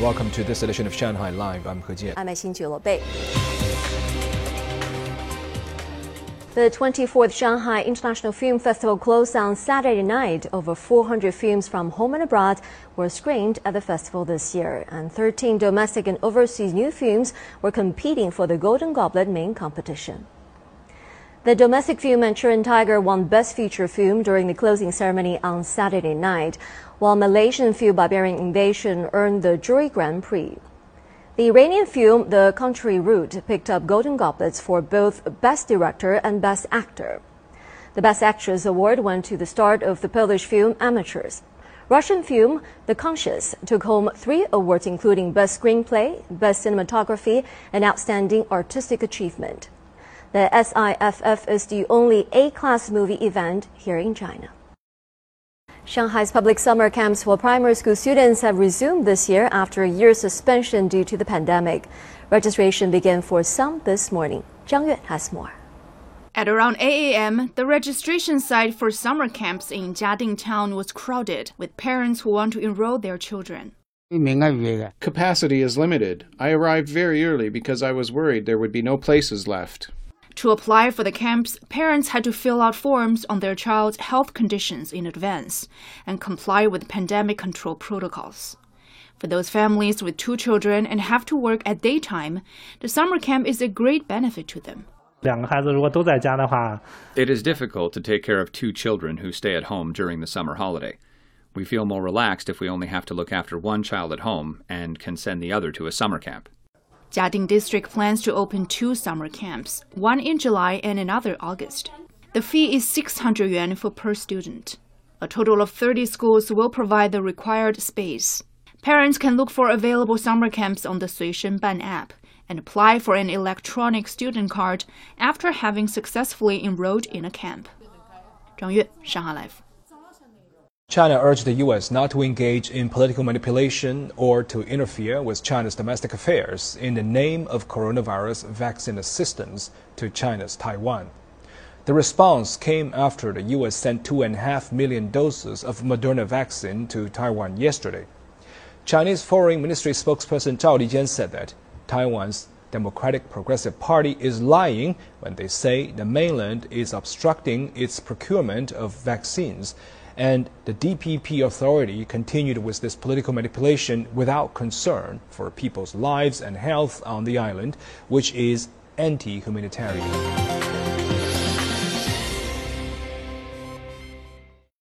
Welcome to this edition of Shanghai Live. I'm He Jian. I'm Xin Bei. The 24th Shanghai International Film Festival closed on Saturday night. Over 400 films from home and abroad were screened at the festival this year, and 13 domestic and overseas new films were competing for the Golden Goblet main competition. The domestic film Manchurian Tiger won Best Feature Film during the closing ceremony on Saturday night, while Malaysian film Barbarian Invasion earned the Jury Grand Prix. The Iranian film The Contrary Route picked up Golden Goblets for both Best Director and Best Actor. The Best Actress award went to the start of the Polish film Amateurs. Russian film The Conscience took home three awards including Best Screenplay, Best Cinematography, and Outstanding Artistic Achievement. The SIFF is the only A-class movie event here in China. Shanghai's public summer camps for primary school students have resumed this year after a year's suspension due to the pandemic. Registration began for some this morning. Zhang Yue has more. At around 8 a.m., the registration site for summer camps in Jiading town was crowded with parents who want to enroll their children. Capacity is limited. I arrived very early because I was worried there would be no places left. To apply for the camps, parents had to fill out forms on their child's health conditions in advance and comply with pandemic control protocols. For those families with two children and have to work at daytime, the summer camp is a great benefit to them. It is difficult to take care of two children who stay at home during the summer holiday. We feel more relaxed if we only have to look after one child at home and can send the other to a summer camp. Jiading District plans to open two summer camps, one in July and another August. The fee is 600 yuan for per student. A total of 30 schools will provide the required space. Parents can look for available summer camps on the Suishen Ban app and apply for an electronic student card after having successfully enrolled in a camp. Zhang Yue, Shanghai Live. China urged the U.S. not to engage in political manipulation or to interfere with China's domestic affairs in the name of coronavirus vaccine assistance to China's Taiwan. The response came after the U.S. sent 2.5 million doses of Moderna vaccine to Taiwan yesterday. Chinese Foreign Ministry spokesperson Zhao Lijian said that Taiwan's Democratic Progressive Party is lying when they say the mainland is obstructing its procurement of vaccines and the DPP authority continued with this political manipulation without concern for people's lives and health on the island, which is anti humanitarian.